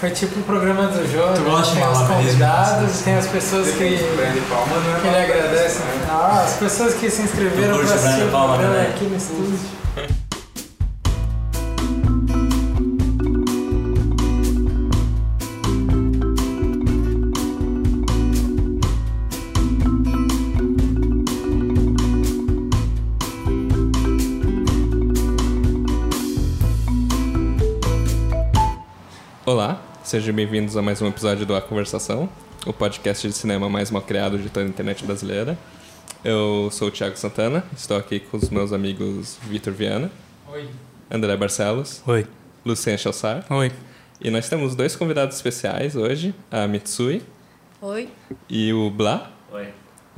Foi tipo o programa do Jô, Tu né? gosta de tem os malabarismo? convidados, tem as pessoas que, Brand Palma não é que ele agradece no final. Ah, as pessoas que se inscreveram para assistir o programa aqui no estúdio. sejam bem-vindos a mais um episódio do A Conversação, o podcast de cinema mais mal criado de toda a internet brasileira. Eu sou o Thiago Santana, estou aqui com os meus amigos Vitor Viana, Oi. André Barcelos, Oi. Lucian Chalsar, Oi. e nós temos dois convidados especiais hoje, a Mitsui Oi. e o Bla, Oi.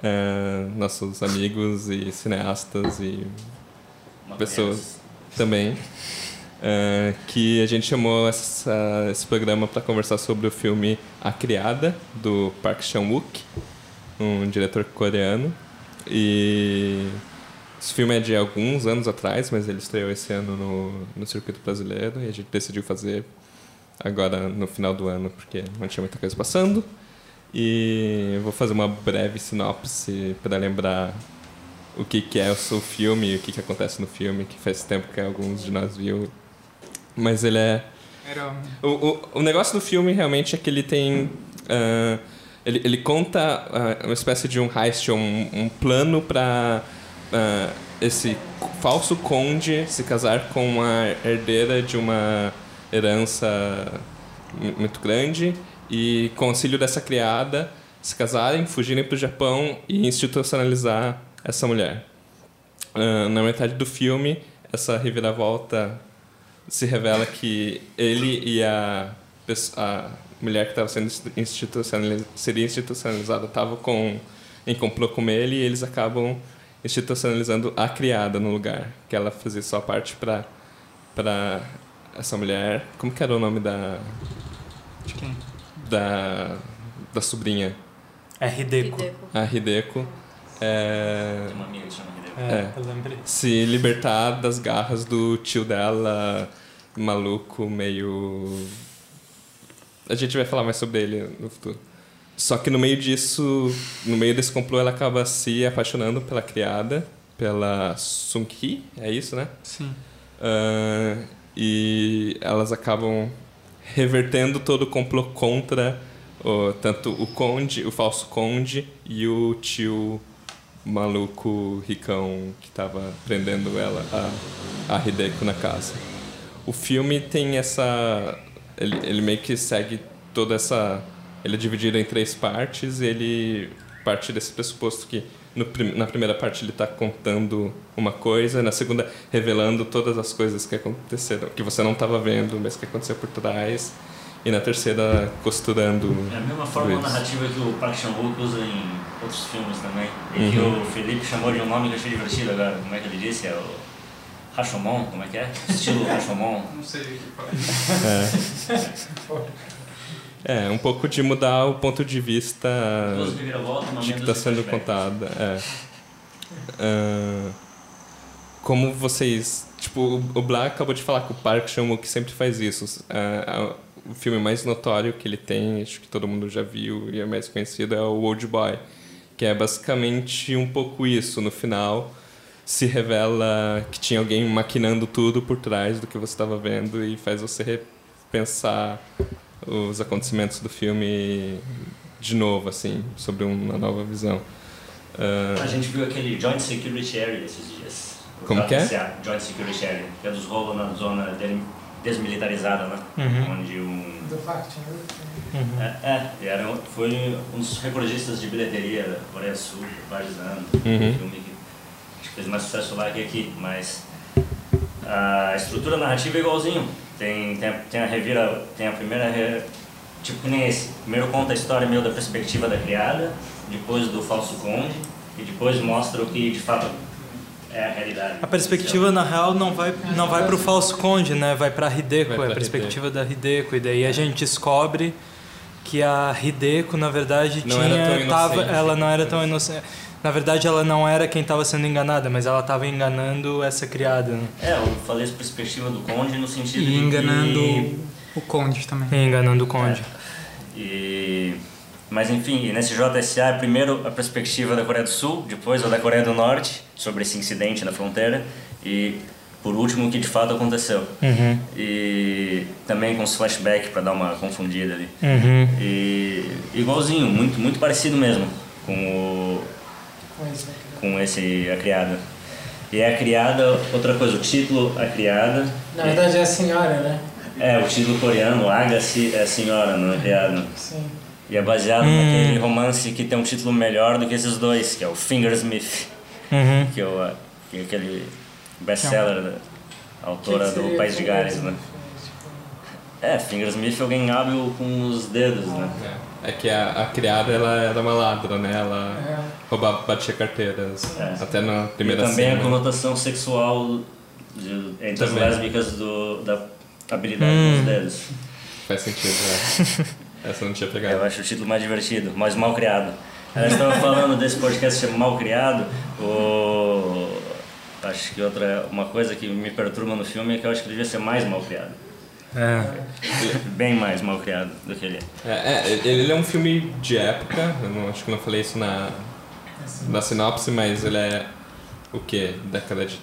eh, nossos amigos e cineastas e Uma pessoas também, eh, que a gente chamou essa- esse programa para conversar sobre o filme A Criada, do Park Chan-wook, um diretor coreano. E esse filme é de alguns anos atrás, mas ele estreou esse ano no, no circuito brasileiro e a gente decidiu fazer agora no final do ano, porque não tinha muita coisa passando. E vou fazer uma breve sinopse para lembrar o que, que é o seu filme, o que, que acontece no filme, que faz tempo que alguns de nós viu. Mas ele é. Era O, o, o negócio do filme realmente é que ele tem. ah, ele, ele conta ah, uma espécie de um heist, um, um plano para esse falso conde se casar com uma herdeira de uma herança mu- muito grande e com o auxílio dessa criada se casarem, fugirem para o Japão e institucionalizar essa mulher. Ah, na metade do filme, essa reviravolta se revela que ele e a, a mulher que estava sendo institucionalizada, seria institucionalizada estavam com, em complô com ele e eles acabam institucionalizando a criada no lugar, que ela fazia só parte para para essa mulher. Como que era o nome da De quem? da da sobrinha? É Hideko. Hideko. A Hideko. É, Tem uma amiga que chama. É, É. eu lembrei. se libertar das garras do tio dela, maluco, meio. A gente vai falar mais sobre ele no futuro. Só que no meio disso, no meio desse complô, ela acaba se apaixonando pela criada, pela Sung-hee, é isso, né? Sim. Ah, e elas acabam revertendo todo o complô contra o, tanto o conde, o falso conde e o tio maluco ricão que estava prendendo ela, a, a Hideko na casa. O filme tem essa. Ele, ele meio que segue toda essa. Ele é dividido em três partes e ele parte desse pressuposto que no, na primeira parte ele está contando uma coisa, na segunda revelando todas as coisas que aconteceram, que você não estava vendo, mas que aconteceu por trás, e na terceira costurando. É a mesma fórmula isso. narrativa que o Park Chan-wook usa em outros filmes também. E que Uhum. o Felipe chamou de um nome que eu achei divertido agora. Como é que ele disse? É o Rashomon, como é que é? Estilo Rashomon. Não sei o que faz. É, um pouco de mudar o ponto de vista de que está sendo contada. É. Ah, como vocês. Tipo, o Black acabou de falar que o Park Chan-wook sempre faz isso. Ah, o filme mais notório que ele tem, acho que todo mundo já viu e é mais conhecido, é o Old Boy. Que é basicamente um pouco isso. No final, se revela que tinha alguém maquinando tudo por trás do que você estava vendo e faz você repensar os acontecimentos do filme de novo, assim, sobre uma nova visão. Ah, A gente viu aquele Joint Security Area esses dias. Como que é? Joint Security Area, que é dos rolos na zona del- desmilitarizada, né? Uhum. Onde um do Fact, né? Uhum. É, é, era, um- foi um dos recordistas de bilheteria da Coreia do Sul por vários anos. Uhum. Um filme que acho que fez mais sucesso lá que aqui, mas a estrutura narrativa é igualzinho. Tem, tem, a, tem a revira, tem a primeira, re- tipo que nem esse. Primeiro conta a história meio da perspectiva da criada, depois do falso conde, e depois mostra o que de fato é a realidade. A perspectiva, na real, não vai, não vai pro falso conde, né? Vai pra Hideko, Vai pra é a perspectiva da Hideko. E daí a gente descobre que a Hideko, na verdade, Não tinha. Tava, ela não era tão inocente. Na verdade, ela não era quem estava sendo enganada, mas ela estava enganando essa criada. Né? É, eu falei essa perspectiva do conde no sentido E de enganando que... o Conde também. E enganando o Conde. E, mas enfim, e nesse JSA é primeiro a perspectiva da Coreia do Sul, depois a da Coreia do Norte, sobre esse incidente na fronteira, e por último o que de fato aconteceu. Uhum. E também com os flashbacks para dar uma confundida ali. Uhum. E igualzinho, muito, muito parecido mesmo com o, é. com esse A Criada. E é A Criada, outra coisa, o título A Criada. Na verdade é a senhora, né? É, o título coreano, Agassi é a senhora, não é criada. Sim. E é baseado Hum. naquele romance que tem um título melhor do que esses dois, que é o Fingersmith, Uhum. que é, o, que é aquele best-seller da autora Que que do País de Gales, né? É, Fingersmith é alguém hábil com os dedos, né? É que a, a criada ela era uma ladra, né? Ela É. roubava, batia carteiras. É. Até na E primeira também cena. a conotação sexual de- entre as Também. lésbicas do, da habilidade Hum. com os dedos. Faz sentido, né? Essa eu não tinha Eu pegado. acho o título mais divertido, mais mal criado. A gente estava falando desse podcast chama Mal Criado. O... Acho que outra uma coisa que me perturba no filme é que eu acho que ele devia ser mais mal criado. É. Bem mais mal criado do que ele é. É, é, ele é um filme de época, eu não, acho que não falei isso na, na sinopse, mas ele é o quê? Década de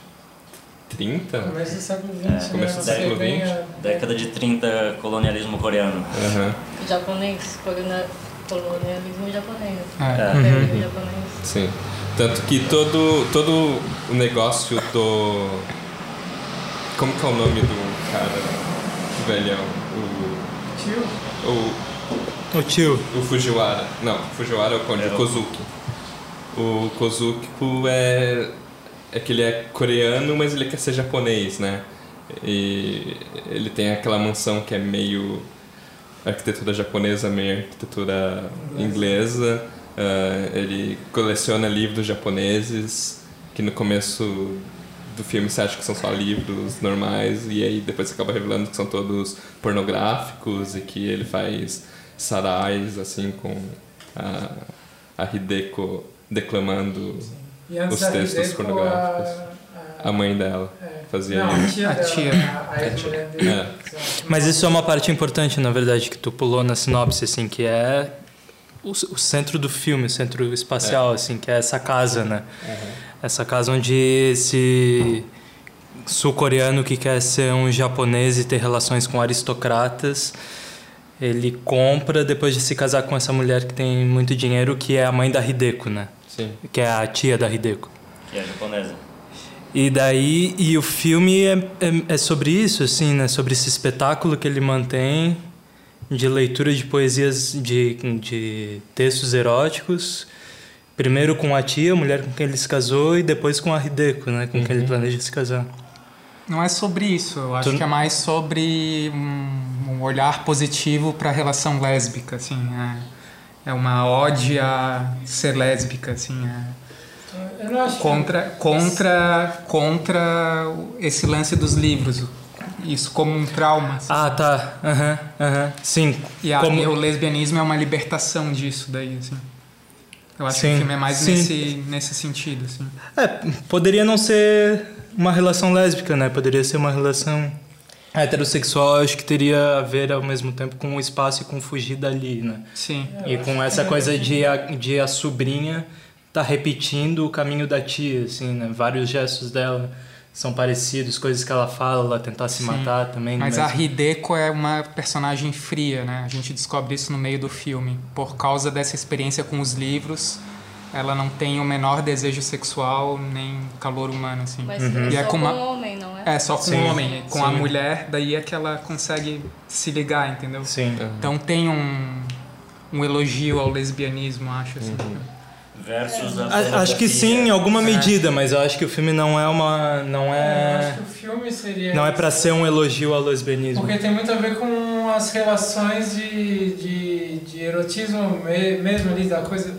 30? Começo do século XX, É, né? começo do século XX. a- Década de 30, colonialismo coreano. Aham, Japonês, colonialismo japonês. É. Imperialismo japonês. sim. Tanto que todo, todo o negócio do. Como que é o nome do cara? O velhão? O. Tio? O, O tio. o Fujiwara. Não, Fujiwara é o Conde, É o o- Kozuki. O Kozuki é. É que ele é coreano, mas ele quer ser japonês, né? E ele tem aquela mansão que é meio arquitetura japonesa, meio arquitetura inglesa. Ah, ele coleciona livros japoneses, que no começo do filme você acha que são só livros normais, e aí depois você acaba revelando que são todos pornográficos e que ele faz sarais, assim, com a, a Hideko declamando Os textos pornográficos. A, a mãe dela. é. Fazia Não, a isso. tia A dela, tia. A, a ex-mulher dele. É. Mas isso é uma parte importante, na verdade, que tu pulou na sinopse, assim, que é o, o centro do filme, o centro espacial, assim, que é essa casa, né? Essa casa onde esse sul-coreano que quer ser um japonês e ter relações com aristocratas, ele compra depois de se casar com essa mulher que tem muito dinheiro, que é a mãe da Hideko, né? Sim. Que é a tia da Hideko. Que é japonesa. E daí, e o filme é, é, é sobre isso, assim, né? Sobre esse espetáculo que ele mantém de leitura de poesias, de, de textos eróticos. Primeiro com a tia, a mulher com quem ele se casou, e depois com a Hideko, né? Com quem ele planeja se casar. Não é sobre isso, eu acho Tu- que é mais sobre um, um olhar positivo para a relação lésbica, assim, é, é uma ode a ser lésbica, assim, é Eu não acho que- contra contra contra esse lance dos livros, isso como um trauma. assim. Ah, tá. Aham, aham. Sim. E, a- como- o lesbianismo é uma libertação disso daí, assim. Eu acho que Sim, o filme é mais sim. nesse, nesse sentido, assim. É, poderia não ser uma relação lésbica, né? Poderia ser uma relação heterossexual, acho que teria a ver ao mesmo tempo com o espaço e com fugir dali, né? Sim. E com essa coisa de a, de a sobrinha tá repetindo o caminho da tia, assim, né? Vários gestos dela são parecidos, coisas que ela fala, ela tentar se Sim. matar também. Mas a Hideko é uma personagem fria, né? A gente descobre isso no meio do filme. Por causa dessa experiência com os livros, ela não tem o menor desejo sexual nem calor humano, assim. Mas E só é com com uma- um homem, não é? É, só com Sim. o homem. Com a Sim. mulher, daí é que ela consegue se ligar, entendeu? Sim. Então tem um, um elogio ao lesbianismo, acho, assim. Versus a A- Acho que sim, em alguma É. medida, mas eu acho que o filme não é uma. Não Eu é. acho que o filme seria. Não é pra isso. ser um elogio ao lesbianismo. Porque tem muito a ver com as relações de, de, de erotismo me- mesmo ali, da coisa,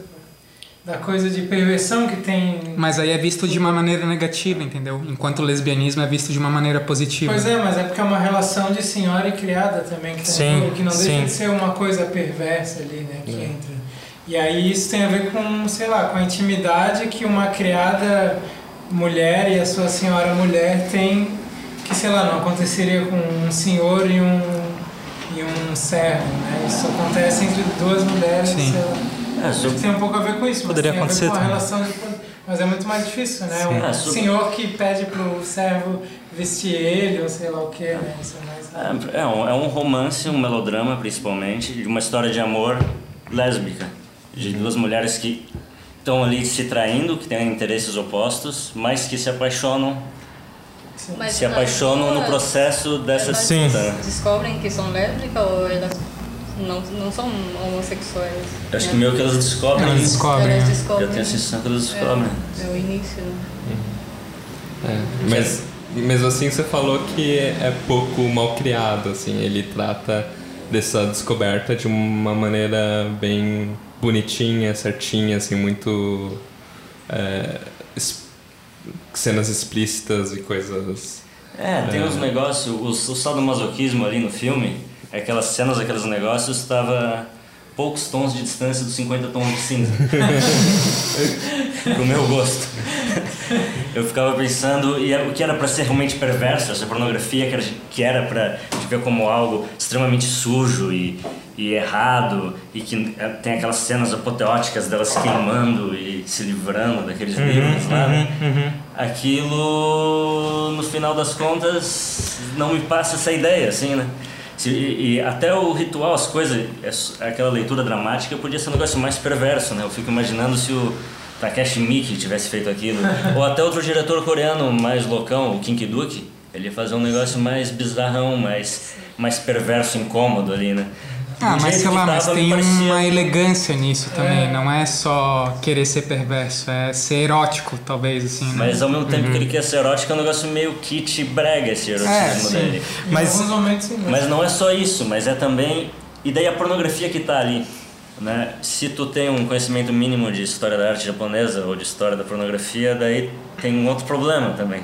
da coisa de perversão que tem. Mas aí é visto de uma maneira negativa, entendeu? Enquanto o lesbianismo é visto de uma maneira positiva. Pois é, mas é porque é uma relação de senhora e criada também, que, tem- Sim, que não deixa sim. de ser uma coisa perversa ali, né, que É. entra. E aí isso tem a ver com, sei lá, com a intimidade que uma criada mulher e a sua senhora mulher tem, que sei lá, não aconteceria com um senhor e um e um servo, né? Isso acontece entre duas mulheres. Sim. sei lá. É, Acho sobre- que tem um pouco a ver com isso, mas Poderia tem a ver acontecer com a relação de. Mas é muito mais difícil, né? Sim. Um É, sobre- senhor que pede pro servo vestir ele, ou sei lá o que, né? Isso é mais... É, é um, é um romance, um melodrama principalmente, de uma história de amor lésbica. De duas mulheres que estão ali se traindo, que têm interesses opostos, mas que se apaixonam, Mas se na apaixonam no processo dessa disputa. Descobrem que são lésbicas ou elas não, não são homossexuais? Eu acho né? que meio que elas descobrem. Elas descobrem. Elas né? descobrem. Eu tenho a sensação que elas descobrem. É, é o início, né? É, mas mesmo assim você falou que é pouco mal criado, assim, ele trata dessa descoberta de uma maneira bem bonitinha, certinha, assim, muito é, es- cenas explícitas e coisas. É, tem uns negócios, o, o sadomasoquismo ali no filme, aquelas cenas, aqueles negócios, estava poucos tons de distância dos 50 tons de cinza. Pro meu gosto. Eu ficava pensando, e o que era pra ser realmente perverso, essa pornografia que era, que era pra te ver como algo extremamente sujo e, e errado, e que é, tem aquelas cenas apoteóticas delas queimando e se livrando daqueles livros lá. né? Aquilo, no final das contas, não me passa essa ideia, assim, né? Se- e, e até o ritual, as coisas, es- aquela leitura dramática podia ser um negócio mais perverso, né? Eu fico imaginando se o Takeshi Miki tivesse feito aquilo. Ou até outro diretor coreano mais loucão, o Kim Ki-duk, ele ia fazer um negócio mais bizarrão, mais, mais perverso, incômodo ali, né? Ah, mas sei lá, mas tem parecia- uma elegância nisso também. Não é só querer ser perverso, é ser erótico, talvez, assim, né? Mas ao mesmo tempo que ele quer ser erótico, é um negócio meio kit brega esse erotismo É, dele. Em Mas- alguns momentos sim, Mas não é só isso, mas é também. E daí a pornografia que tá ali. Né? Se tu tem um conhecimento mínimo de história da arte japonesa ou de história da pornografia, daí tem um outro problema também.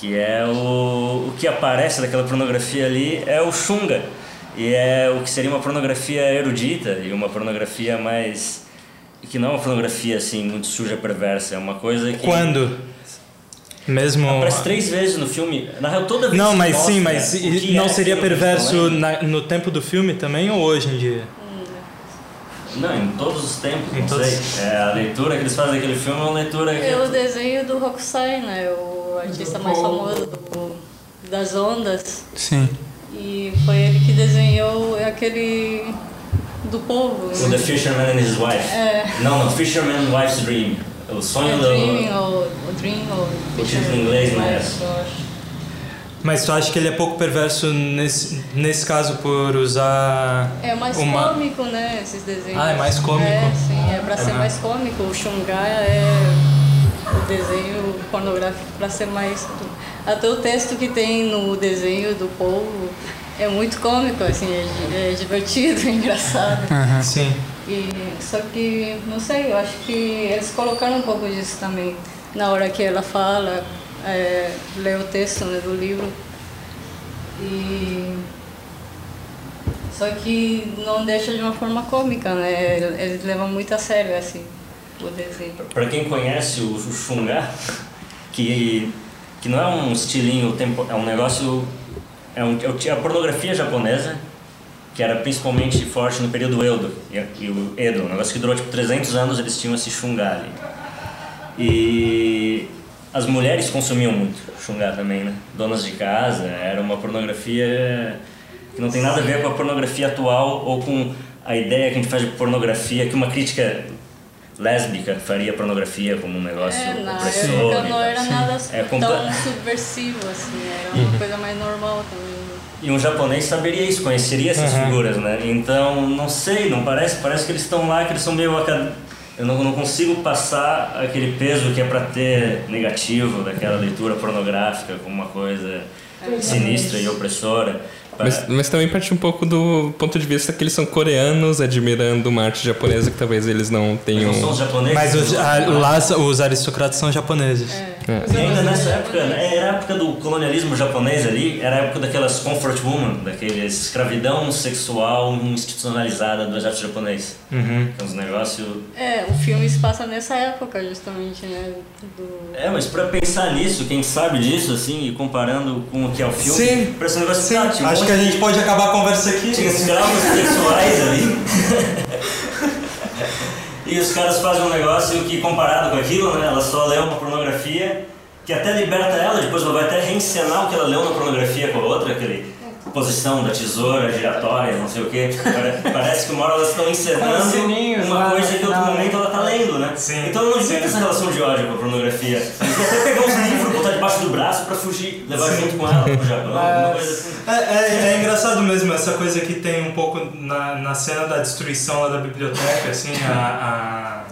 Que é o, o que aparece daquela pornografia ali é o shunga. E é o que seria uma pornografia erudita e uma pornografia mais. que não é uma pornografia assim muito suja, perversa. É uma coisa que. Quando? Mesmo. Aparece três vezes no filme. Na real, toda vez Não, que mas sim, mostra mas o e- que não é seria perverso na- no tempo do filme também ou hoje em dia? Não, em todos os tempos, Em não todos- sei. É, a leitura que eles fazem daquele filme é uma leitura que... Pelo desenho do Rokusai, né? O artista mais famoso do, das ondas. Sim. E foi ele que desenhou aquele do povo. O The Fisherman and His Wife. É. Não, não, Fisherman Wife's Dream. O sonho É do... Dreaming, ou, o Dream, ou O título em inglês, né? eu acho. Mas tu acha que ele é pouco perverso nesse, nesse caso por usar É mais uma... cômico, né? Esses desenhos. Ah, é mais cômico. É, sim, é pra ser Aham. mais cômico. O Xungai é o desenho pornográfico pra ser mais. Até o texto que tem no desenho do povo é muito cômico, assim, é, é divertido, é engraçado. Aham. Sim. E, só que, não sei, eu acho que eles colocaram um pouco disso também. Na hora que ela fala, é, lê o texto né, do livro. E. Só que não deixa de uma forma cômica, né? Eles levam muito a sério, assim, o desenho. Pra quem conhece o, o Shunga, que, que não é um estilinho, tempo, é um negócio... É, um, é a pornografia japonesa, que era principalmente forte no período Edo, e, e o Edo, um negócio que durou tipo 300 anos, eles tinham esse Shunga ali. E as mulheres consumiam muito Shunga também, né? Donas de casa, era uma pornografia que não tem nada a ver com a pornografia atual ou com a ideia que a gente faz de pornografia, que uma crítica lésbica faria pornografia como um negócio É, na opressor. época e não era nada É tão subversivo, assim, era uma coisa mais normal também. E um japonês saberia isso, conheceria essas figuras, né? Então, não sei, não parece, parece que eles estão lá, que eles são meio acad... Eu não, não consigo passar aquele peso que é pra ter negativo daquela leitura pornográfica como uma coisa sinistra e opressora. Mas, mas também parte um pouco do ponto de vista que eles são coreanos admirando uma arte japonesa que talvez eles não tenham. não são os japoneses. Mas os, a- lá os aristocratas são japoneses. É. Coisa E ainda nessa época, né, era a época do colonialismo japonês ali, era a época daquelas comfort women, daquele escravidão sexual institucionalizada do exército japonês. Uhum. Que é uns negócios... É, o filme se passa nessa época, justamente, né? Do... É, mas pra pensar nisso, quem sabe disso, assim, e comparando com o que é o filme, Sim. parece um negócio Sim, tá, um acho que a de- gente pode acabar a conversa aqui. Tinha escravos sexuais ali. e os caras fazem um negócio que, comparado com aquilo, né? Ela só lê uma pornografia que até liberta ela, depois ela vai até reencenar o que ela leu na pornografia com a outra, aquele posição da tesoura giratória, não sei o que. Parece que uma hora elas estão encenando sininhos uma coisa no que em outro momento ela tá lendo, né? Sim, então não sim. tem essa relação de ódio com a pornografia. Ela quer até pegar uns livros, botar debaixo do braço pra fugir, levar junto com ela pro Japão, alguma coisa assim. É, é, é engraçado mesmo essa coisa que tem um pouco na, na cena da destruição lá da biblioteca, assim, a, a-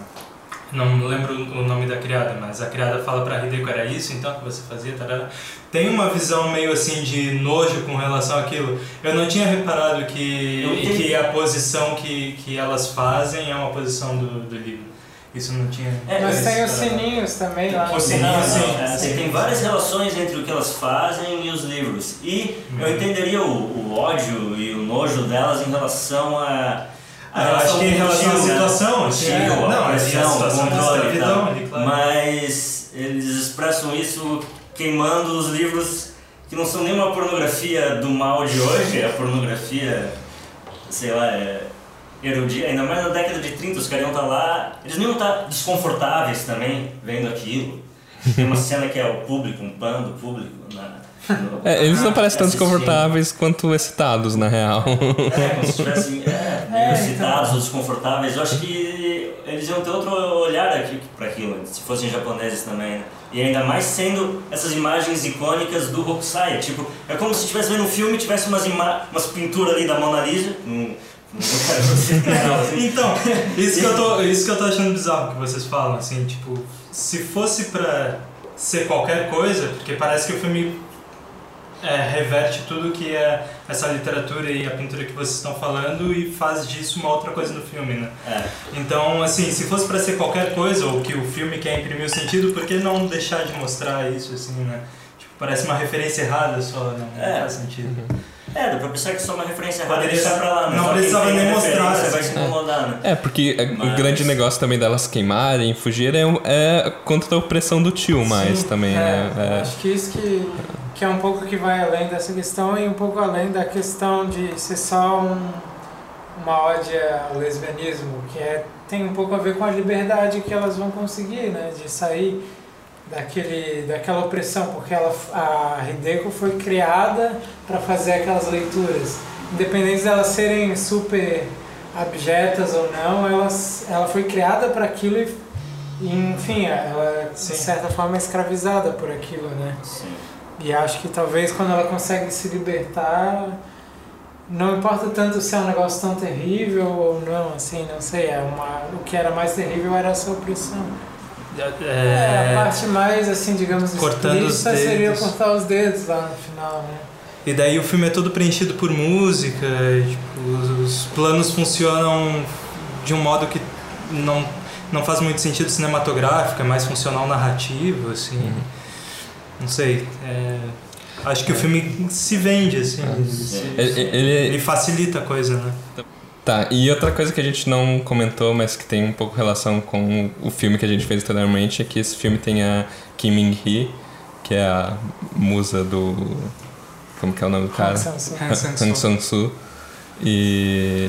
não lembro o nome da criada, mas a criada fala pra Hideko, era isso então que você fazia, tarará. Tem uma visão meio assim de nojo com relação àquilo. Eu não tinha reparado que, que a posição que, que elas fazem é uma posição do, do livro. Isso não tinha... É, Mas tem os sininhos também lá Os sininhos, sim. É, assim, tem várias relações entre o que elas fazem e os livros. E eu Uhum. entenderia o, o ódio e o nojo delas em relação a. Ah, eu acho que em relação à né? situação, assim, tio, é. a Não, pressão, a o situação de controle e tal. claro. Mas eles expressam isso queimando os livros que não são nem uma pornografia do mal de hoje, é a pornografia, sei lá, é erudita. Ainda mais na década de 30, os caras iam estar lá, eles não iam estar desconfortáveis também vendo aquilo. Tem uma cena que é o público, um pano do público na. É, eles não parecem tão desconfortáveis quanto excitados, na real. É, como se estivessem é, meio excitados ou desconfortáveis. Eu acho que eles iam ter outro olhar aqui para aquilo, se fossem japoneses também. Né? E ainda mais sendo essas imagens icônicas do Hokusai. Tipo, é como se estivesse vendo um filme e tivesse umas, umas pinturas ali da Mona Lisa. Lugar assim. Então, isso que, eu tô, isso que eu tô achando bizarro que vocês falam, assim, tipo, se fosse pra ser qualquer coisa, porque parece que o filme é, reverte tudo que é essa literatura e a pintura que vocês estão falando e faz disso uma outra coisa no filme, né? É. Então, assim, se fosse pra ser qualquer coisa, ou que o filme quer imprimir o sentido, por que não deixar de mostrar isso, assim, né? Tipo, parece uma referência errada só, não, não É. faz sentido. É, dá pra pensar que só uma referência errada Poderia deixar pra lá. né? não quem precisava nem mostrar, referência vai assim. se incomodar, né? É, porque é, o Mas- grande negócio também delas queimarem, fugirem, é, é contra a opressão do tio mais também, é, né? É. Acho que isso que, que é um pouco que vai além dessa questão e um pouco além da questão de ser só um, uma ode ao lesbianismo, que é, tem um pouco a ver com a liberdade que elas vão conseguir, né? De sair daquele, daquela opressão, porque ela, a Hideko foi criada para fazer aquelas leituras. Independente delas serem super abjetas ou não, elas, ela foi criada para aquilo e, enfim, ela de certa forma é escravizada por aquilo, né? Sim. E acho que talvez quando ela consegue se libertar, não importa tanto se é um negócio tão terrível ou não, assim, não sei, é uma, o que era mais terrível era essa opressão. É, a parte mais, assim, digamos, Cortando os explícita seria dedos. cortar os dedos lá no final, né? E daí o filme é todo preenchido por música, tipo, os, os planos funcionam de um modo que não, não faz muito sentido cinematográfico, é mais funcional narrativo, assim. Não sei. é, acho que o filme se vende, assim. ele, se- Ele, ele- ele facilita a coisa, né? Tá, e outra coisa que a gente não comentou, mas que tem um pouco relação com o filme que a gente fez anteriormente, é que esse filme tem a Kim Min-hee, que é a musa do... Como que é o nome do cara? Han Sang-soo. E...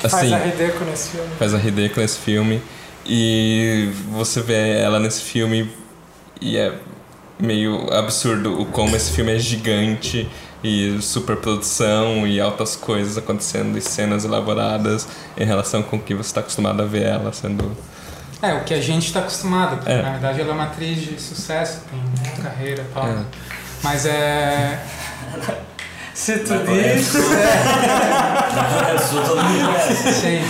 Faz Assim, a Hideko nesse filme. faz a Hideko nesse filme. E você vê ela nesse filme e é meio absurdo o como esse filme é gigante e superprodução e altas coisas acontecendo e cenas elaboradas em relação com o que você está acostumado a ver ela sendo É, o que a gente está acostumado, porque É. na verdade ela é uma atriz de sucesso, tem uma carreira e tal. É. Mas é. Se tu diz, todo mundo conhece. Sim,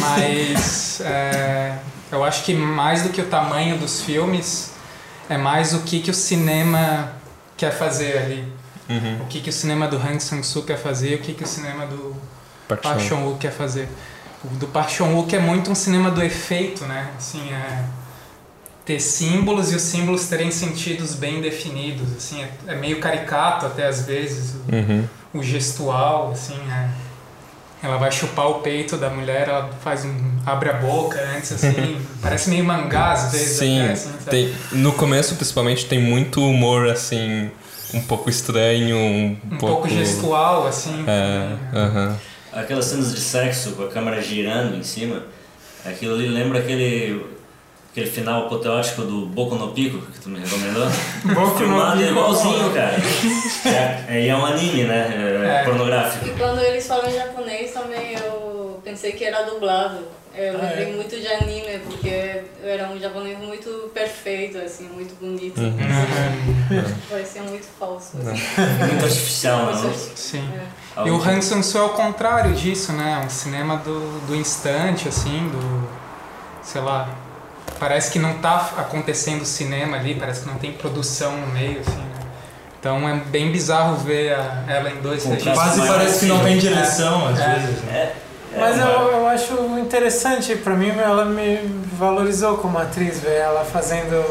mas é, eu acho que mais do que o tamanho dos filmes, é mais o que, que o cinema quer fazer ali. uhum, O que, que o cinema do Hang Sang-soo quer fazer e o que, que o cinema do Park Park Chan. Chan-wook quer fazer. O do Park Chan-wook é muito um cinema do efeito, né? Assim, é, ter símbolos e os símbolos terem sentidos bem definidos, assim, é, é meio caricato até às vezes, o, Uhum. o gestual, assim, é. Ela vai chupar o peito da mulher, ela faz um. abre a boca antes, assim, parece meio mangá às vezes Sim, até, assim, tem, no começo principalmente tem muito humor assim, um pouco estranho, um, um pouco gestual, assim. É, aham. Aquelas cenas de sexo com a câmera girando em cima, aquilo ali lembra aquele, aquele final apoteótico do Boku no Pico que tu me recomendou. Boku no Filmado Pico. igualzinho, cara. É, e é um anime, né? É, É. Pornográfico. E quando eles falam em japonês também eu pensei que era dublado. Eu Ah, lembrei é? muito de anime, porque era um japonês muito perfeito, assim, muito bonito. Uhum. Parecia muito falso. Assim. Muito artificial, não? Sim. É. E o Han Sang-soo é o contrário disso, né? Um cinema do, do instante, assim, do... sei lá... Parece que não tá acontecendo cinema ali, parece que não tem produção no meio, assim, né? Então é bem bizarro ver a- ela em dois registros. Quase parece que não sim. tem direção, às É. vezes. né? É, é Mas eu, eu acho interessante, pra mim ela me valorizou como atriz, ver ela fazendo.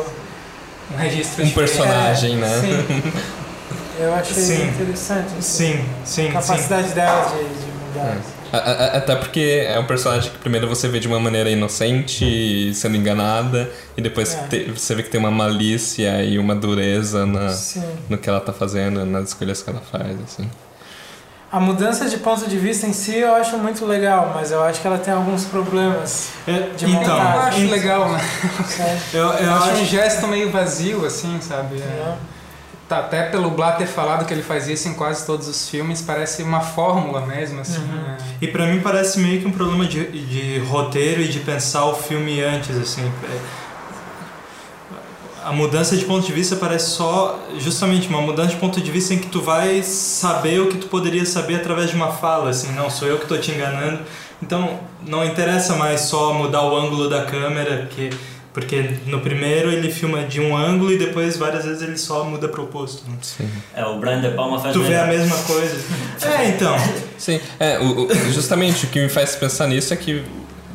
Um registro Um diferente. personagem, né? Sim. Eu achei Sim. interessante. assim, Sim, sim, A sim. capacidade dela de, de mudar. A- a- Até porque é um personagem que primeiro você vê de uma maneira inocente, sendo enganada, e depois É. te- você vê que tem uma malícia e uma dureza na, Sim. no que ela tá fazendo, nas escolhas que ela faz, assim. A mudança de ponto de vista em si eu acho muito legal, mas eu acho que ela tem alguns problemas. É, De Eu então, acho em- legal, né? sabe? eu, eu Eu acho um acho gesto meio vazio, assim, sabe? É. Tá, até pelo Blat ter falado que ele faz isso em quase todos os filmes, parece uma fórmula mesmo, assim. Uhum. né? E pra mim parece meio que um problema de, de roteiro e de pensar o filme antes, assim. É, A mudança de ponto de vista parece só justamente uma mudança de ponto de vista em que tu vai saber o que tu poderia saber através de uma fala, assim, não sou eu que tô te enganando. Então, não interessa mais só mudar o ângulo da câmera, porque porque no primeiro ele filma de um ângulo e depois várias vezes ele só muda pro oposto. né? Sim. É, o Brian De Palma faz Tu vê a mesma coisa. É, então. Sim, é, o, o- justamente o que me faz pensar nisso é que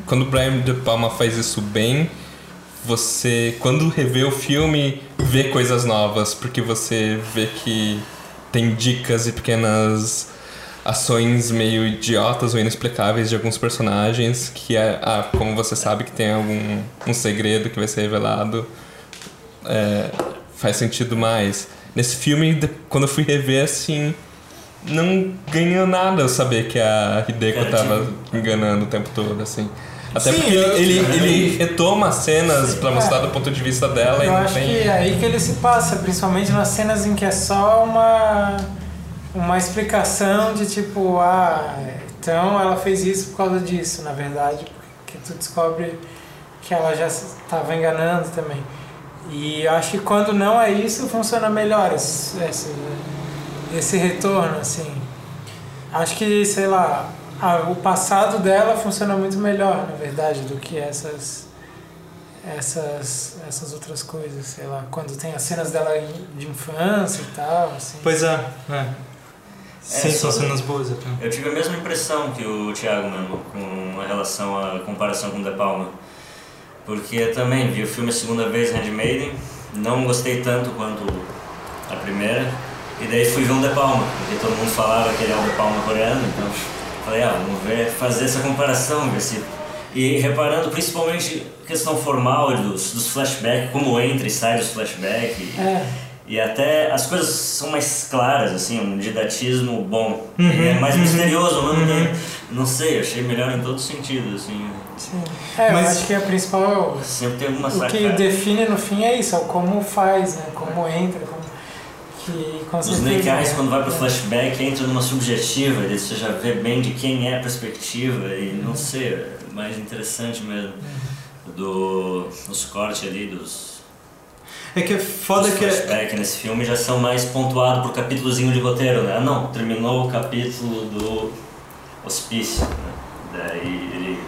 quando o Brian De Palma faz isso bem, você, quando revê o filme, vê coisas novas, porque você vê que tem dicas e pequenas ações meio idiotas ou inexplicáveis de alguns personagens que é, ah, como você sabe que tem algum um segredo que vai ser revelado é, faz sentido mais. Nesse filme quando eu fui rever assim não ganhou nada eu saber que a Hideko Cara, tava enganando o tempo todo assim. Até Sim, porque eu- ele, ele retoma cenas pra mostrar do ponto de vista dela e Eu não acho tem que é aí que ele se passa, principalmente nas cenas em que é só uma, uma explicação de tipo, ah, então ela fez isso por causa disso, na verdade, porque tu descobre que ela já estava enganando também. E acho que quando não é isso, funciona melhor esse, esse, esse retorno, assim. Acho que, sei lá, a- o passado dela funciona muito melhor, na verdade, do que essas essas, essas outras coisas, sei lá, quando tem as cenas dela de infância e tal, assim. Pois é, é. Sim, só- são cenas boas até. Eu tive a mesma impressão que o Thiago mesmo, com relação à comparação com De Palma. Porque também vi o filme a segunda vez, Handmaiden, não gostei tanto quanto a primeira, e daí fui ver um De Palma, porque todo mundo falava que ele é um De Palma coreano, então falei, ah, vamos ver, fazer essa comparação, ver se... E reparando principalmente a questão formal dos, dos flashbacks, como entra e sai dos flashbacks, É, e até as coisas são mais claras, assim, um didatismo bom. Uhum, é mais uhum, misterioso, não, uhum. não sei, achei melhor em todo sentido, assim. sim. É, eu Mas- acho que a principal. Sempre tem alguma O que sacada. define no fim é isso, é o como faz, né? Como entra, como. Que com Os. Snake Eyes, quando vai pro É. flashback, entra numa subjetiva, você já vê bem de quem é a perspectiva, e não sei, é mais interessante mesmo. Do, os cortes ali, dos, É que é foda os que é, flashbacks nesse filme já são mais pontuados por capítulozinho de roteiro, né? Ah, não, terminou o capítulo do hospício, né? Daí, ele,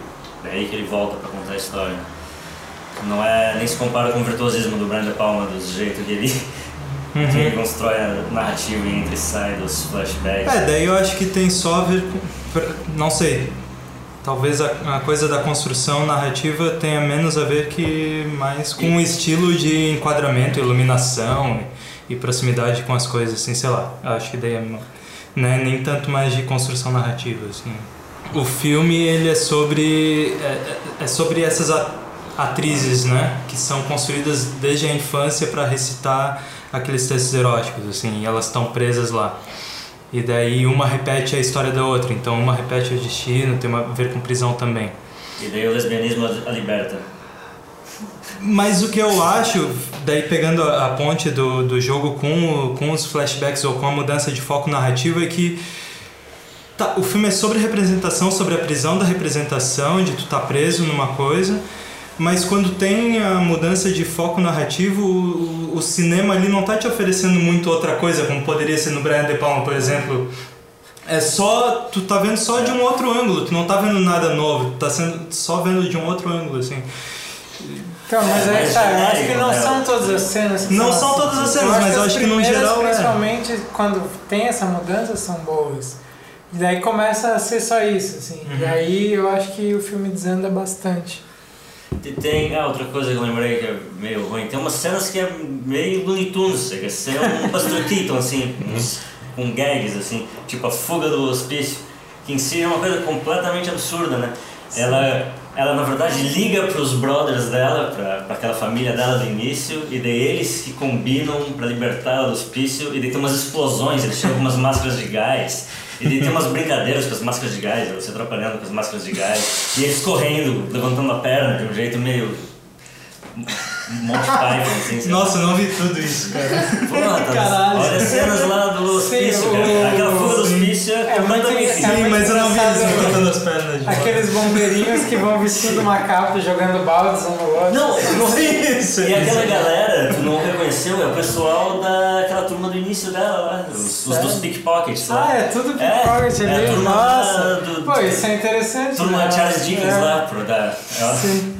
daí que ele volta pra contar a história. Não é, nem se compara com o virtuosismo do Brian De Palma, do jeito que ele, Uhum. que ele constrói a narrativa e entra e sai dos flashbacks. É, daí eu acho que tem só pra- Não sei. Talvez a, a coisa da construção narrativa tenha menos a ver que mais com o estilo de enquadramento, iluminação e, proximidade com as coisas, assim, sei lá. Acho que daí é, né, nem tanto mais de construção narrativa, assim. O filme ele é sobre é, é- é sobre essas atrizes, né, que são construídas desde a infância para recitar aqueles textos eróticos, assim, e elas estão presas lá. E daí uma repete a história da outra, então uma repete o destino, tem uma- a ver com prisão também. E daí o lesbianismo a liberta. Mas o que eu acho, daí pegando a, a ponte do, do jogo com, com os flashbacks ou com a mudança de foco narrativo, é que tá, o filme é sobre representação, sobre a prisão da representação, de tu estar preso numa coisa, mas quando tem a mudança de foco narrativo, o, o cinema ali não tá te oferecendo muito outra coisa, como poderia ser no Brian De Palma, por exemplo. É só. Tu tá vendo só de um outro ângulo, tu não tá vendo nada novo, tu tá sendo só vendo de um outro ângulo, assim. Então, mas É, aí mas tá, eu acho que não né? são todas as cenas que Não são são assim. todas as cenas, mas eu as acho que no geral é. Principalmente quando tem essa mudança, são boas. E daí começa a ser só isso, assim. Uhum. E aí eu acho que o filme desanda bastante. E Tem, ah, outra coisa que eu lembrei que é meio ruim. Tem umas cenas que é meio Looney Tunes, que é um Buster Keaton, assim, uns, com gags, assim, tipo a fuga do hospício, que em si é uma coisa completamente absurda, né? Ela, ela na verdade liga pros brothers dela, pra aquela família dela do início, e daí eles que combinam pra libertar ela do hospício, e daí tem umas explosões, eles chegam com umas máscaras de gás, e daí tem umas brincadeiras com as máscaras de gás, você atrapalhando com as máscaras de gás, e eles correndo, levantando a perna de um jeito meio. Monty Python, assim? Nossa, eu não vi tudo isso, cara. Porra, tá- Caralho. Olha as cenas lá do hospício, cara. o- Aquela fuga do hospício é É muito engraçado. Sim, mas eu não vi eles levantando as pernas. de Aqueles bombeirinhos que vão vestindo macaco e jogando baldes um no outro. Não, volta. Não vi isso. E aquela galera, tu não reconheceu, é o pessoal daquela turma do início dela lá, os, os dos pickpockets lá. Ah, é tudo É, pickpocket é a ali. turma Nossa. do- Pô, isso é interessante. Turma né? Charles Dickens É. lá, pro da. ó. Sim.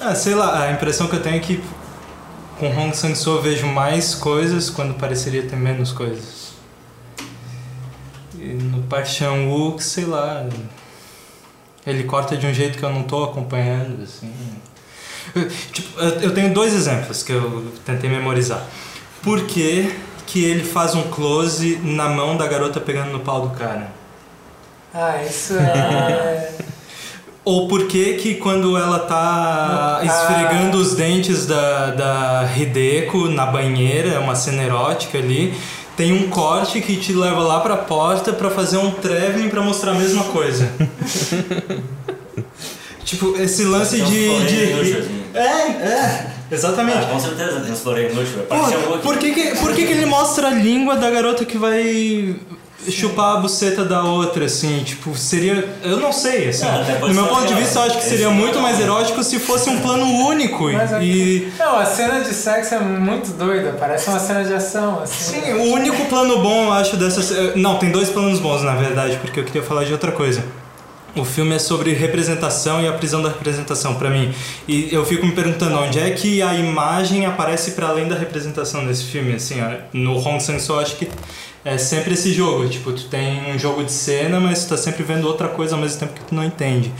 Ah, sei lá, a impressão que eu tenho é que com Hong Sang-soo eu vejo mais coisas quando pareceria ter menos coisas. E no Park Chan-wook, sei lá, ele corta de um jeito que eu não tô acompanhando, assim. Eu, tipo, eu- eu tenho dois exemplos que eu tentei memorizar. Por que que ele faz um close na mão da garota pegando no pau do cara? Ah, isso é. Ou por que que quando ela tá Ah. esfregando os dentes da, da Hideko na banheira, é uma cena erótica ali, tem um corte que te leva lá pra porta pra fazer um traveling pra mostrar a mesma coisa. tipo, esse lance de... floreios de... assim. É, é, exatamente. Ah, com certeza, tem uns floreios inúteis. Pô, Parecia um por que que, por que que ele mostra a língua da garota que vai chupar a buceta da outra, assim? Tipo, seria... Eu não sei, assim. Ah, até no pode meu ponto de vista, eu acho que seria muito não. mais erótico se fosse um plano único. Mas é- E... Não, a cena de sexo é muito doida, parece uma cena de ação, assim. Sim, o único plano bom, eu acho, dessa... ce- Não, tem dois planos bons, na verdade, porque eu queria falar de outra coisa. O filme é sobre representação e a prisão da representação, pra mim. E eu fico me perguntando onde é que a imagem aparece para além da representação desse filme, assim, ó. no Hong Sang-soo acho que é sempre esse jogo, tipo, tu tem um jogo de cena, mas tu tá sempre vendo outra coisa ao mesmo tempo que tu não entende.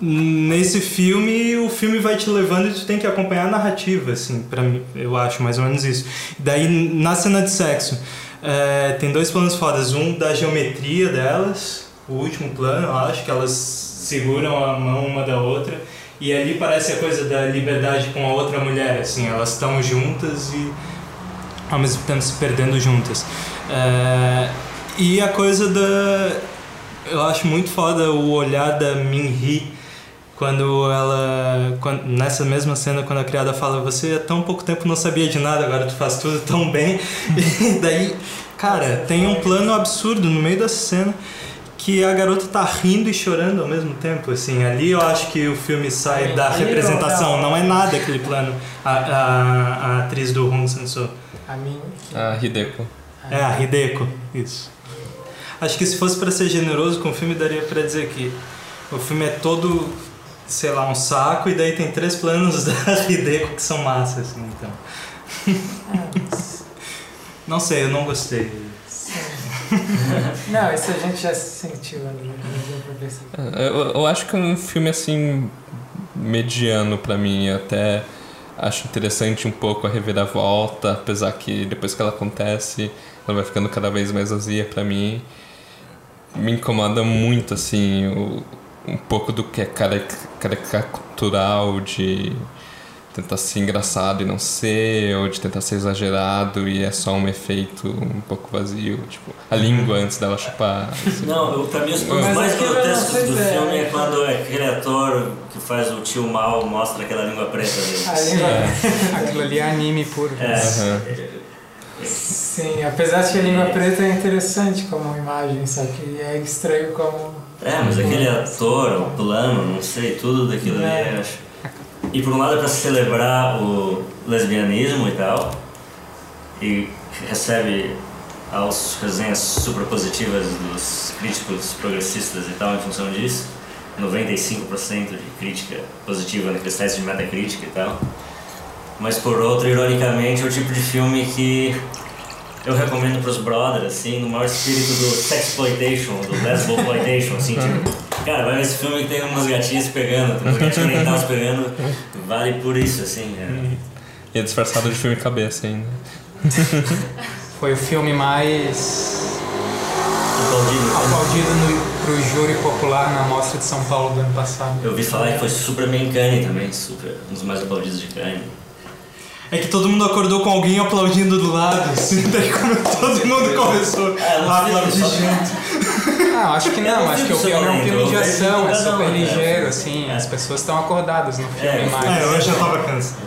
Nesse filme, o filme vai te levando e tu tem que acompanhar a narrativa, assim, para mim, eu acho mais ou menos isso. Daí, na cena de sexo, é, tem dois planos fodas. Um da geometria delas, o último plano, eu acho, que elas seguram a mão uma da outra. E ali parece a coisa da liberdade com a outra mulher, assim, elas estão juntas e ao mesmo tempo se perdendo juntas. É, e a coisa da. Eu acho muito foda o olhar da Min-hee quando ela. Quando, nessa mesma cena, quando a criada fala: Você há tão pouco tempo não sabia de nada, agora tu faz tudo tão bem. E daí, cara, tem um plano absurdo no meio dessa cena que a garota tá rindo e chorando ao mesmo tempo, assim, ali eu acho que o filme sai da representação, não- não é nada aquele plano, a, a, a atriz do Hong Sang-soo. A mim. A Hideko. É, a Hideko, isso. Acho que se fosse pra ser generoso com o filme, daria pra dizer que o filme é todo, sei lá, um saco, e daí tem três planos da Hideko que são massas, assim, então. Não sei, eu não gostei. Não, isso a gente já sentiu ali. né? Perceber. Eu, eu acho que é um filme assim mediano pra mim, eu até acho interessante um pouco a reviravolta, apesar que depois que ela acontece, ela vai ficando cada vez mais vazia pra mim. Me incomoda muito assim o, um pouco do que é caric- caricatural de tentar ser engraçado e não ser, ou de tentar ser exagerado e é só um efeito um pouco vazio, tipo, a língua antes dela chupar. Não, eu, pra mim os pontos mais é grotescos nossa do ideia. filme é quando aquele ator que faz o tio mal mostra aquela língua preta dele. A língua- Aquilo ali é anime puro. É, Aham. Sim, apesar de que a língua preta é interessante como imagem, só que é estranho como. é, mas aquele ator, o plano, não sei, tudo daquilo ali, É. eu acho. E por um lado é pra celebrar o lesbianismo e tal, e recebe as resenhas super positivas dos críticos progressistas e tal em função disso. 95% de crítica positiva naqueles testes de metacrítica e tal. Mas por outro, ironicamente, é o tipo de filme que eu recomendo pros brothers, assim, no maior espírito do sexploitation, do lesboploitation, assim, tipo, cara, vai ver esse filme que tem umas gatinhas pegando, tem umas gatinhas orientais pegando, vale por isso, assim, é. E é disfarçado de filme cabeça ainda. Foi o filme mais Aplaudido, aplaudido no, pro júri popular na Mostra de São Paulo do ano passado. Eu ouvi falar que foi Superman Kanye também, super, um dos mais aplaudidos de Kanye. É que todo mundo acordou com alguém aplaudindo do lado, assim, daí quando todo mundo começou É, a aplaudir só- Não, acho que não, acho que o do filme é um filme de ação, é super né? ligeiro, assim, É. as pessoas estão acordadas no filme É, mais. É, eu já tava cansado.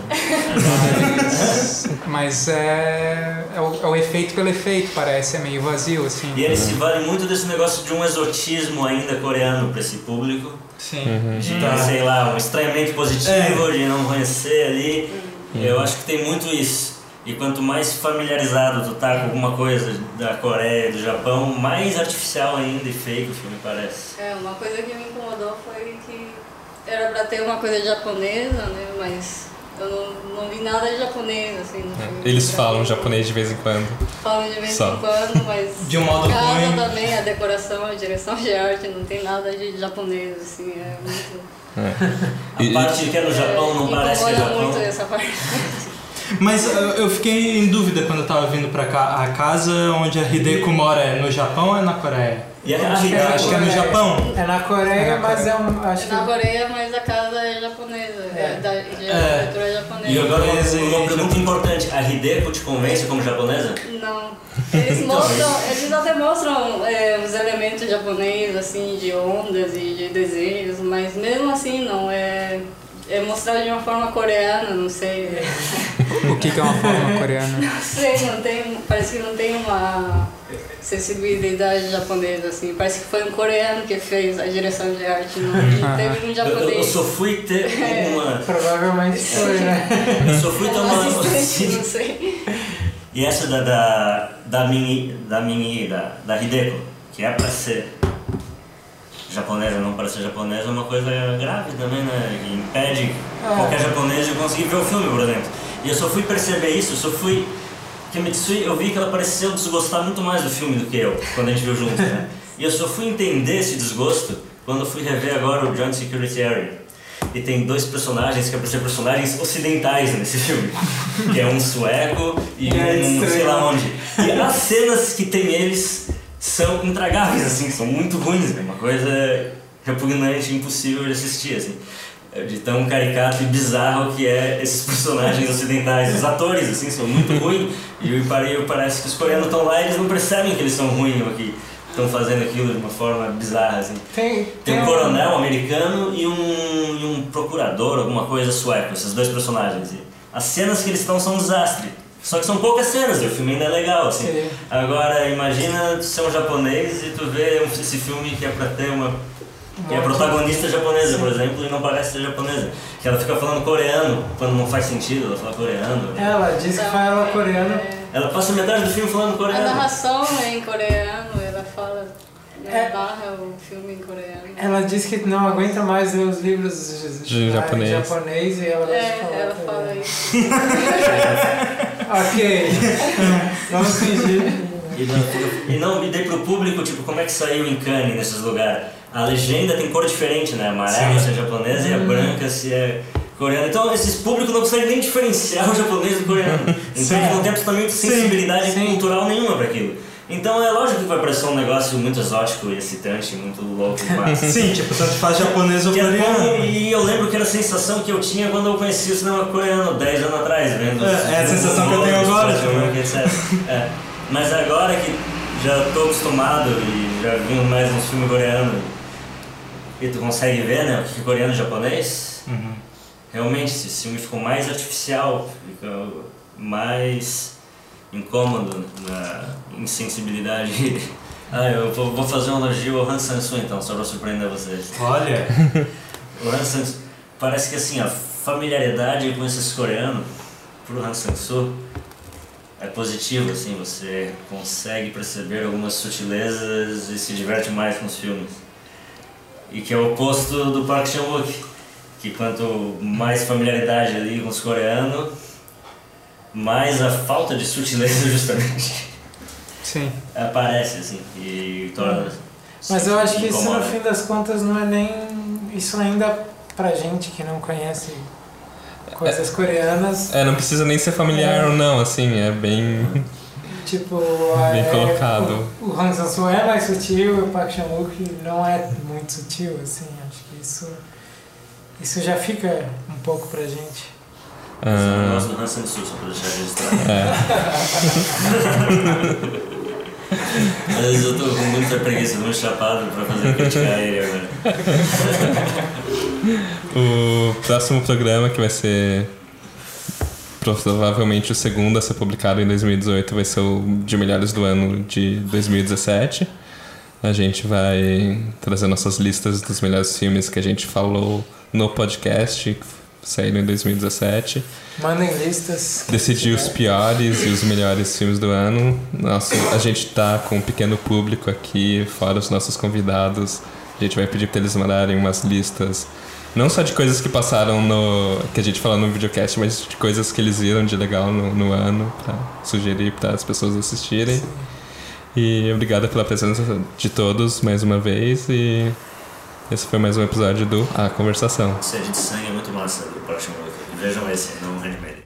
Mas, mas é, é, o, é o efeito pelo efeito, parece, é meio vazio, assim. E ele se vale muito desse negócio de um exotismo ainda coreano pra esse público. Sim. De, Tá. sei lá, um estranhamento positivo, de não conhecer ali. Eu acho que tem muito isso. E quanto mais familiarizado tu tá com alguma coisa da Coreia, do Japão, mais artificial ainda e fake o filme parece. É, uma coisa que me incomodou foi que era pra ter uma coisa japonesa, né? Mas eu não, não vi nada de japonês, assim, no filme. Eles falam japonês de vez em quando. Falam de vez Só. em quando, mas De um modo casa ruim. também, a decoração, a direção de arte, não tem nada de japonês, assim, é muito... A E- parte que é no Japão não é, parece que é Japão. muito essa parte. Mas uh, eu fiquei em dúvida quando eu tava vindo pra cá. A casa onde a Hideko mora é no Japão ou é na Coreia? E a Acho que é acho que é no. Japão. É na Coreia, É na mas é um. Acho É na Coreia, mas a casa é japonesa, é, É. da, É. japonesa. E agora uma, uma pergunta importante, a Hideko te convence como japonesa? Não. Eles mostram, eles até mostram é, os elementos japoneses, assim, de ondas e de desenhos, mas mesmo assim não, é, é mostrado de uma forma coreana, não sei. é, O que, que é uma forma coreana? Não sei, não tem, parece que não tem uma sensibilidade japonesa, assim. Parece que foi um coreano que fez a direção de arte, não teve um Eu, eu- eu japonês. só fui ter uma. Provavelmente foi, né? Eu só fui ter Um uma. assistente, não sei. E essa da, da, da Mini, da Mini, da, da Hideko, que é pra ser japonesa, não para ser japonesa, é uma coisa grave também, né? Que impede É. qualquer japonês de conseguir ver o filme, por exemplo. E eu só fui perceber isso, eu só fui... Que a Mitsui, eu vi que ela pareceu desgostar muito mais do filme do que eu, quando a gente viu juntos, né? E eu só fui entender esse desgosto quando eu fui rever agora o Joint Security Area. E tem dois personagens que é pra ser personagens ocidentais nesse filme. Que é um sueco e É um estranho. sei lá onde. E as cenas que tem eles são intragáveis, assim, são muito ruins, é uma coisa repugnante, impossível de assistir, assim. De tão caricato e bizarro que é esses personagens ocidentais. Os atores, assim, são muito ruins. E parece que os coreanos estão lá e eles não percebem que eles são ruins que estão fazendo aquilo de uma forma bizarra, assim. Tem, Tem um um- coronel americano e um, e um procurador, alguma coisa sueco, esses dois personagens. E as cenas que eles estão são um desastre. Só que são poucas cenas, e o filme ainda é legal, assim. Sim. Agora, imagina tu ser um japonês e tu vê um- esse filme que é pra ter uma... Que é a protagonista japonesa, por exemplo, e não parece ser japonesa. Que ela fica falando coreano, quando não faz sentido ela fala coreano. Ela diz que fala coreano. Ela passa metade do filme falando a coreano. narração é em coreano, É. narra o filme em coreano. Ela diz que não aguenta mais ler os livros De japonês. em japonês e ela É, falar ela coreano. fala isso. Ok. Vamos fingir. E não, e não, e daí pro público, tipo, como é que saiu em Cannes nesses lugares? A legenda tem cor diferente, né? Amarela se é japonesa e a branca se é coreana. Então esses públicos não conseguem nem diferenciar o japonês do coreano. Então eles não tem absolutamente sensibilidade sim. cultural nenhuma para aquilo. Então é lógico que vai parecer um negócio muito exótico e excitante, muito louco, mas... Sim, tipo, tanto faz japonês ou é coreano. e eu lembro que era a sensação que eu tinha quando eu conheci o cinema coreano 10 anos atrás, vendo. É, os- é a sensação que eu tenho agora, tipo. Etc. É. Mas agora que já tô acostumado e já vi mais uns filmes coreanos e tu consegue ver, né, o que é coreano e japonês, realmente esse filme ficou mais artificial, fica mais incômodo na insensibilidade. Ah, eu vou, vou fazer um elogio ao Han Sang-soo então, só pra surpreender vocês. Olha. O Han Sang parece que assim, a familiaridade com esses coreanos pro Han Sang-soo é positiva, assim, você consegue perceber algumas sutilezas e se diverte mais com os filmes. E que é o oposto do Park Chan-wook, que quanto mais familiaridade ali com os coreanos, mais a falta de sutileza justamente Sim. aparece, assim, e torna... Mas eu acho que isso no fim das contas não é nem. Isso ainda pra gente que não conhece coisas coreanas. É, não precisa nem ser familiar ou não, assim, é bem. Tipo, Bem é, colocado. O, o Han Sang-soo é mais sutil e o Park Chan-wook não é muito sutil, assim. Acho que isso, isso já fica um pouco pra gente. Ah, gosto do Han Sang-soo, só pra deixar registrado. é. Vezes eu tô com muita preguiça, muito chapado pra fazer criticar ele agora. O próximo programa, que vai ser provavelmente o segundo a ser publicado em 2018, vai ser o de melhores do ano de 2017. A gente vai trazer nossas listas dos melhores filmes que a gente falou no podcast, saíram em 2017. Mandem listas. Decidir os piores e os melhores filmes do ano. Nossa, a gente tá com um pequeno público aqui, fora os nossos convidados. A gente vai pedir para eles mandarem umas listas, não só de coisas que passaram no. que a gente falou no videocast, mas de coisas que eles viram de legal no, no ano, para sugerir para as pessoas assistirem. E obrigado pela presença de todos mais uma vez. E esse foi mais um episódio do A Conversação. Sede de sangue é muito massa do Park Chan-wook. Vejam esse, não o Handmaid.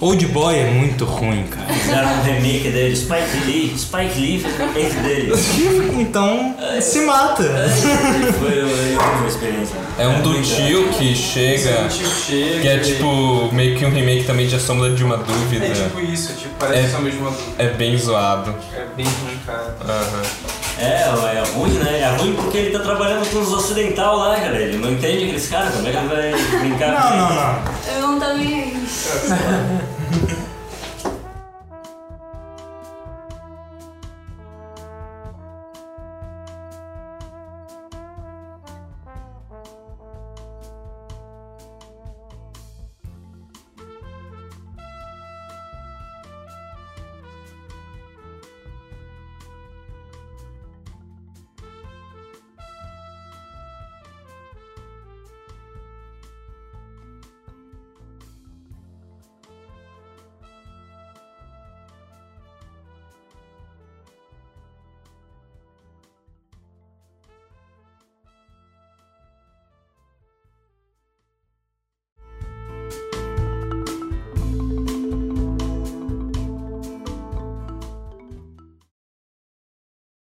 Old Boy é muito ruim, cara. Fizeram um remake dele, Spike Lee. Spike Lee fez um remake dele. Então, se mata. Foi uma experiência. É um do tio que chega. chega. Que é tipo meio que um remake também de A Sombra de uma Dúvida. É tipo isso, tipo, parece É- que são mesmo É bem zoado. É bem ruim, cara. Aham. É, é ruim, né? É ruim porque ele tá trabalhando com os ocidental lá, cara. Ele não entende aqueles caras, como é que ele vai brincar com Não, não, não. Eu não tô nem aí.